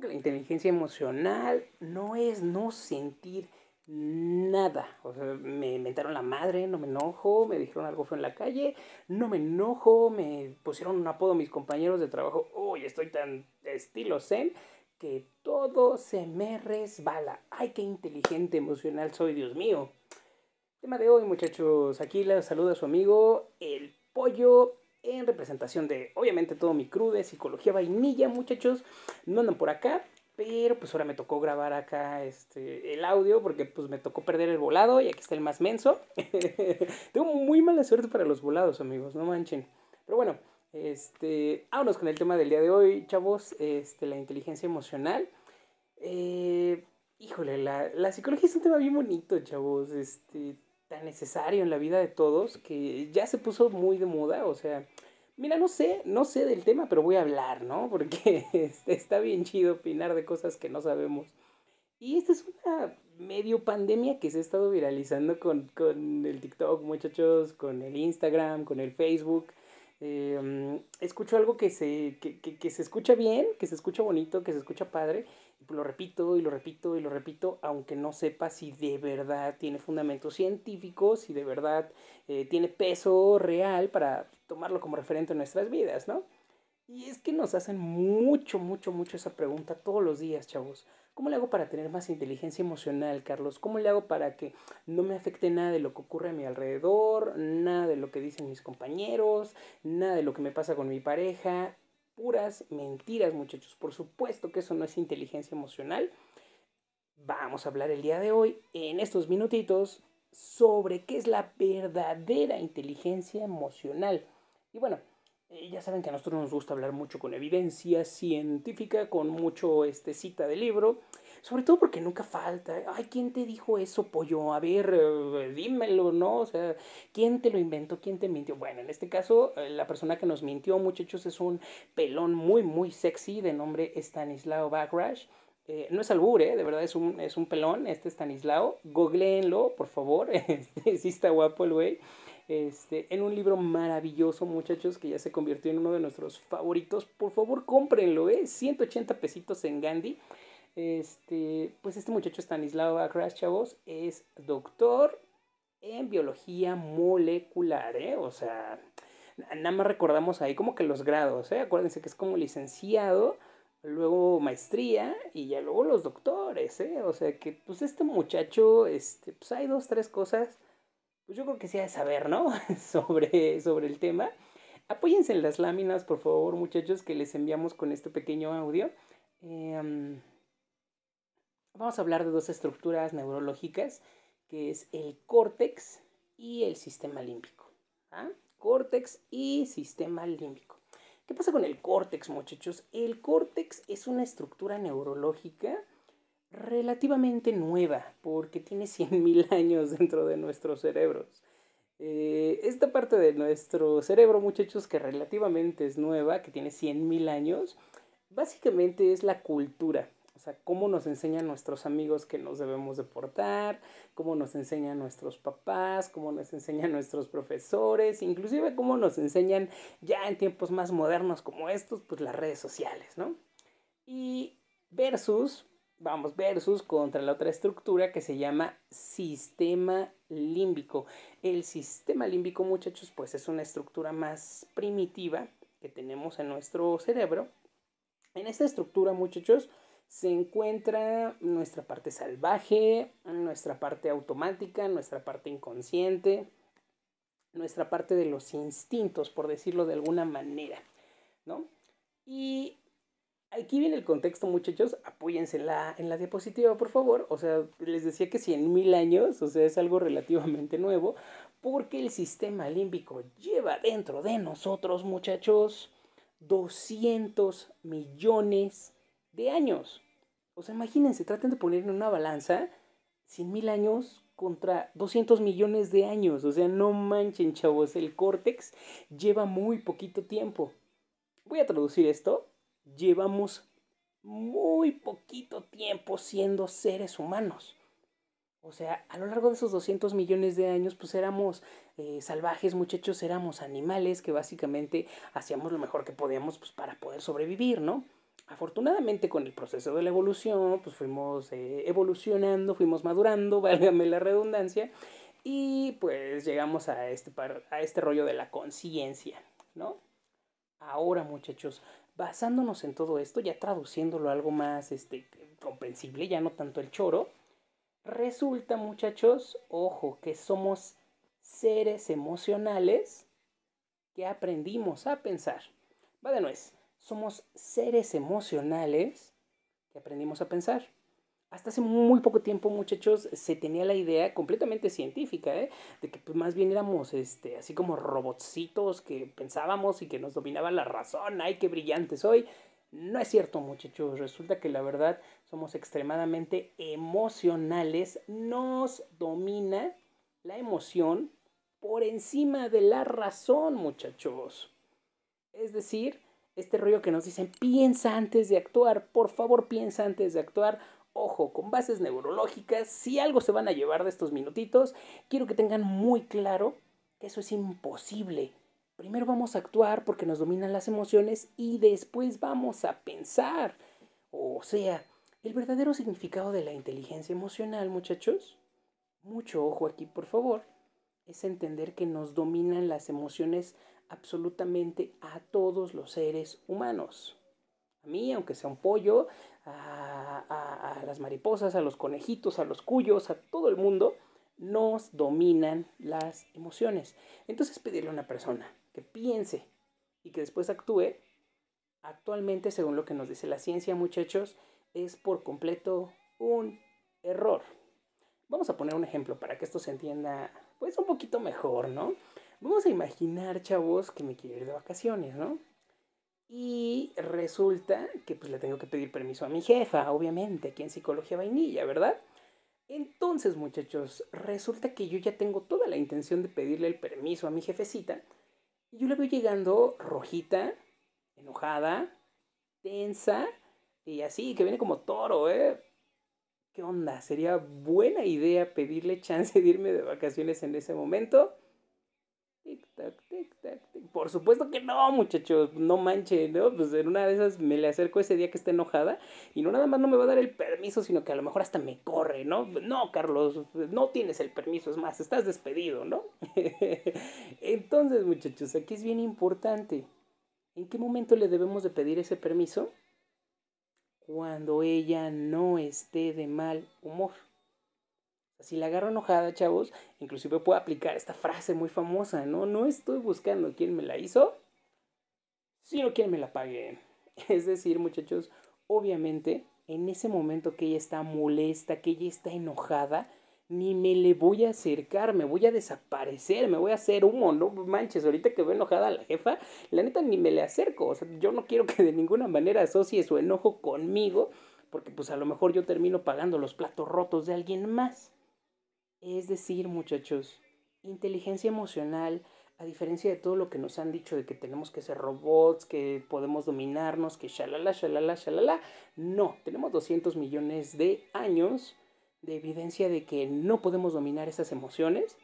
que la inteligencia emocional no es no sentir nada. O sea, me inventaron la madre, no me enojo, me dijeron algo feo en la calle, no me enojo, me pusieron un apodo mis compañeros de trabajo, uy, estoy tan estilo zen que todo se me resbala. Ay, qué inteligente emocional soy, Dios mío. Tema de hoy, muchachos. Aquí les saluda su amigo el pollo en representación de, obviamente, todo mi crew de psicología vainilla, muchachos. No andan por acá, pero pues ahora me tocó grabar acá este, el audio porque pues me tocó perder el volado y aquí está el más menso. Tengo muy mala suerte para los volados, amigos, no manchen. Pero bueno, este, vámonos con el tema del día de hoy, chavos, este, la inteligencia emocional. Eh, híjole, la, la, psicología es un tema bien bonito, chavos, este, tan necesario en la vida de todos que ya se puso muy de moda, o sea, Mira, no sé, no sé del tema, pero voy a hablar, ¿no? Porque este, está bien chido opinar de cosas que no sabemos. Y esta es una medio pandemia que se ha estado viralizando con, el TikTok, muchachos, con el Instagram, con el Facebook. Em, escucho algo que se, que, que se escucha bien, que se escucha bonito, que se escucha padre, lo repito y lo repito y lo repito, aunque no sepa si de verdad tiene fundamentos científicos, si de verdad eh, tiene peso real para tomarlo como referente en nuestras vidas, ¿no? Y es que nos hacen mucho, mucho, mucho esa pregunta todos los días, chavos. ¿Cómo le hago para tener más inteligencia emocional, Carlos? ¿Cómo le hago para que no me afecte nada de lo que ocurre a mi alrededor, nada de lo que dicen mis compañeros, nada de lo que me pasa con mi pareja? Puras mentiras, muchachos. Por supuesto que eso no es inteligencia emocional. Vamos a hablar el día de hoy, en estos minutitos, sobre qué es la verdadera inteligencia emocional. Y bueno, eh, ya saben que a nosotros nos gusta hablar mucho con evidencia científica, con mucho este, cita de libro. Sobre todo porque nunca falta. Ay, ¿quién te dijo eso, pollo? A ver, eh, dímelo, ¿no? O sea, ¿quién te lo inventó? ¿Quién te mintió? Bueno, en este caso, eh, la persona que nos mintió, muchachos, es un pelón muy, muy sexy de nombre Stanislao Backrash. Eh, no es albur, ¿eh? de verdad es un, es un pelón, este Stanislao. Googleenlo, por favor. Este, sí está guapo el güey. Este, en un libro maravilloso, muchachos, que ya se convirtió en uno de nuestros favoritos. Por favor, cómprenlo, ¿eh? 180 pesitos en Gandhi. Este, pues este muchacho Stanislao Crash, chavos, es doctor en biología molecular, ¿eh? O sea, nada más recordamos ahí como que los grados, ¿eh? Acuérdense que es como licenciado, luego maestría y ya luego los doctores, ¿eh? O sea que, pues este muchacho, este, pues hay dos, tres cosas, pues yo creo que sí ha de saber, ¿no? sobre, sobre el tema. Apóyense en las láminas, por favor, muchachos, que les enviamos con este pequeño audio. Eh, vamos a hablar de dos estructuras neurológicas, que es el córtex y el sistema límbico. ¿ah? Córtex y sistema límbico. ¿Qué pasa con el córtex, muchachos? El córtex es una estructura neurológica relativamente nueva, porque tiene 100.000 años dentro de nuestros cerebros. Eh, esta parte de nuestro cerebro, muchachos, que relativamente es nueva, que tiene 100.000 años, básicamente es la cultura. O sea, cómo nos enseñan nuestros amigos que nos debemos de portar, cómo nos enseñan nuestros papás, cómo nos enseñan nuestros profesores, inclusive cómo nos enseñan ya en tiempos más modernos como estos, pues las redes sociales, ¿no? Y versus, vamos, versus contra la otra estructura que se llama sistema límbico. El sistema límbico, muchachos, pues es una estructura más primitiva que tenemos en nuestro cerebro. En esta estructura, muchachos, se encuentra nuestra parte salvaje, nuestra parte automática, nuestra parte inconsciente, nuestra parte de los instintos, por decirlo de alguna manera, ¿no? Y aquí viene el contexto, muchachos, apóyense en la, en la diapositiva, por favor. O sea, les decía que 100 mil años, o sea, es algo relativamente nuevo, porque el sistema límbico lleva dentro de nosotros, muchachos, 200 millones de años. O sea, imagínense, traten de poner en una balanza 100 mil años contra 200 millones de años. O sea, no manchen, chavos, el córtex lleva muy poquito tiempo. Voy a traducir esto. Llevamos muy poquito tiempo siendo seres humanos. O sea, a lo largo de esos 200 millones de años, pues éramos eh, salvajes, muchachos, éramos animales que básicamente hacíamos lo mejor que podíamos pues, para poder sobrevivir, ¿no? Afortunadamente con el proceso de la evolución, pues fuimos eh, evolucionando, fuimos madurando, válgame la redundancia, y pues llegamos a este, a este rollo de la conciencia, ¿no? Ahora, muchachos, basándonos en todo esto, ya traduciéndolo a algo más este, comprensible, ya no tanto el choro, resulta, muchachos, ojo, que somos seres emocionales que aprendimos a pensar. Va de nuez somos seres emocionales que aprendimos a pensar. Hasta hace muy poco tiempo, muchachos, se tenía la idea completamente científica, ¿eh? de que pues, más bien éramos este, así como robotcitos que pensábamos y que nos dominaba la razón. ¡Ay, qué brillante soy! No es cierto, muchachos. Resulta que la verdad somos extremadamente emocionales. Nos domina la emoción por encima de la razón, muchachos. Es decir, este rollo que nos dicen, piensa antes de actuar, por favor piensa antes de actuar. Ojo, con bases neurológicas, si algo se van a llevar de estos minutitos, quiero que tengan muy claro que eso es imposible. Primero vamos a actuar porque nos dominan las emociones y después vamos a pensar. O sea, el verdadero significado de la inteligencia emocional, muchachos, mucho ojo aquí, por favor, es entender que nos dominan las emociones absolutamente a todos los seres humanos. A mí, aunque sea un pollo, a, las mariposas, a los conejitos, a los cuyos, a todo el mundo, nos dominan las emociones. Entonces pedirle a una persona que piense y que después actúe, actualmente, según lo que nos dice la ciencia, muchachos, es por completo un error. Vamos a poner un ejemplo para que esto se entienda pues un poquito mejor, ¿no? Vamos a imaginar, chavos, que me quiero ir de vacaciones, ¿no? Y resulta que pues le tengo que pedir permiso a mi jefa, obviamente, aquí en Psicología Vainilla, ¿verdad? Entonces, muchachos, resulta que yo ya tengo toda la intención de pedirle el permiso a mi jefecita. Y yo la veo llegando rojita, enojada, tensa y así, que viene como toro, ¿eh? ¿Qué onda? ¿Sería buena idea pedirle chance de irme de vacaciones en ese momento? Por supuesto que no, muchachos, no manche, ¿no? Pues en una de esas me le acerco ese día que esté enojada y no nada más no me va a dar el permiso, sino que a lo mejor hasta me corre, ¿no? No, Carlos, no tienes el permiso, es más, estás despedido, ¿no? Entonces, muchachos, aquí es bien importante. ¿En qué momento le debemos de pedir ese permiso? Cuando ella no esté de mal humor. Si la agarro enojada, chavos, inclusive puedo aplicar esta frase muy famosa, ¿no? No estoy buscando quién me la hizo, sino quién me la pague. Es decir, muchachos, obviamente, en ese momento que ella está molesta, que ella está enojada, ni me le voy a acercar, me voy a desaparecer, me voy a hacer humo, no manches, ahorita que veo enojada a la jefa, la neta ni me le acerco, o sea, yo no quiero que de ninguna manera asocie su enojo conmigo, porque pues a lo mejor yo termino pagando los platos rotos de alguien más. Es decir, muchachos, inteligencia emocional, a diferencia de todo lo que nos han dicho de que tenemos que ser robots, que podemos dominarnos, que shalala, shalala, shalala, no, tenemos 200 millones de años de evidencia de que no podemos dominar esas emociones.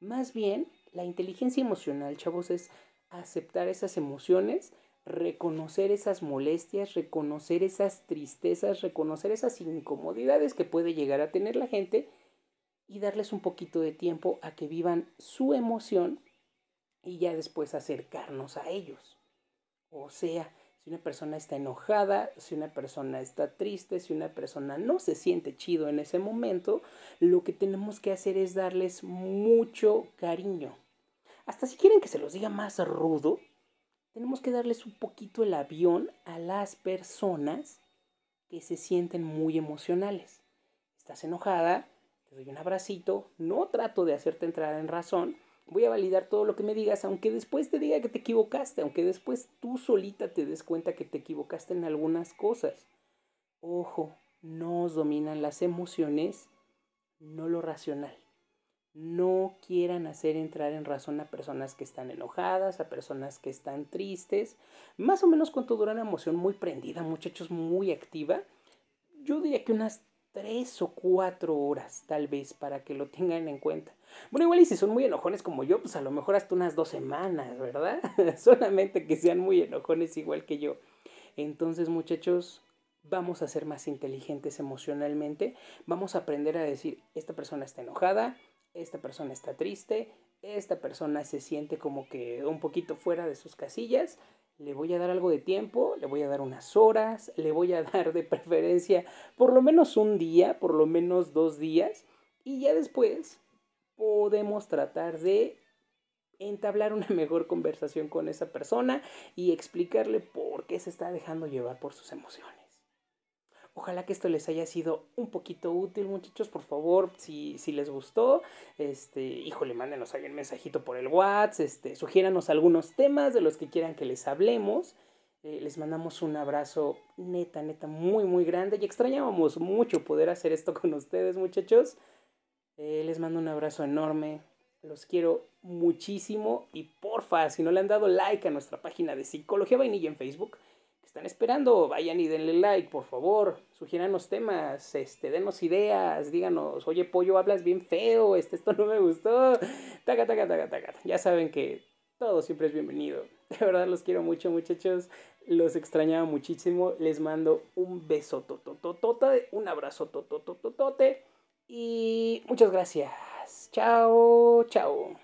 Más bien, la inteligencia emocional, chavos, es aceptar esas emociones, reconocer esas molestias, reconocer esas tristezas, reconocer esas incomodidades que puede llegar a tener la gente y darles un poquito de tiempo a que vivan su emoción y ya después acercarnos a ellos. O sea, si una persona está enojada, si una persona está triste, si una persona no se siente chido en ese momento, lo que tenemos que hacer es darles mucho cariño. Hasta si quieren que se los diga más rudo, tenemos que darles un poquito el avión a las personas que se sienten muy emocionales. Estás enojada, doy un abracito, no trato de hacerte entrar en razón, voy a validar todo lo que me digas, aunque después te diga que te equivocaste, aunque después tú solita te des cuenta que te equivocaste en algunas cosas. Ojo, nos dominan las emociones, no lo racional. No quieran hacer entrar en razón a personas que están enojadas, a personas que están tristes. Más o menos cuánto dura una emoción muy prendida, muchachos, muy activa. Yo diría que unas tres o cuatro horas, tal vez, para que lo tengan en cuenta. Bueno, igual y si son muy enojones como yo, pues a lo mejor hasta unas dos semanas, ¿verdad? Solamente que sean muy enojones igual que yo. Entonces, muchachos, vamos a ser más inteligentes emocionalmente, vamos a aprender a decir, esta persona está enojada, esta persona está triste, esta persona se siente como que un poquito fuera de sus casillas, le voy a dar algo de tiempo, le voy a dar unas horas, le voy a dar de preferencia por lo menos un día, por lo menos dos días, y ya después podemos tratar de entablar una mejor conversación con esa persona y explicarle por qué se está dejando llevar por sus emociones. Ojalá que esto les haya sido un poquito útil, muchachos. Por favor, si, si les gustó, este, híjole, mándenos ahí un mensajito por el WhatsApp, este, sugiéranos algunos temas de los que quieran que les hablemos. Eh, les mandamos un abrazo neta, neta, muy, muy grande. Y extrañábamos mucho poder hacer esto con ustedes, muchachos. Eh, les mando un abrazo enorme. Los quiero muchísimo. Y porfa, si no le han dado like a nuestra página de Psicología Vainilla en Facebook, están esperando? Vayan y denle like, por favor. los temas, este, denos ideas, díganos, oye, pollo, hablas bien feo, este, esto no me gustó. Taca, taca, taca, taca. Ya saben que todo siempre es bienvenido. De verdad los quiero mucho, muchachos. Los extrañaba muchísimo. Les mando un beso totototote, un abrazo totototote. Y muchas gracias. Chao, chao.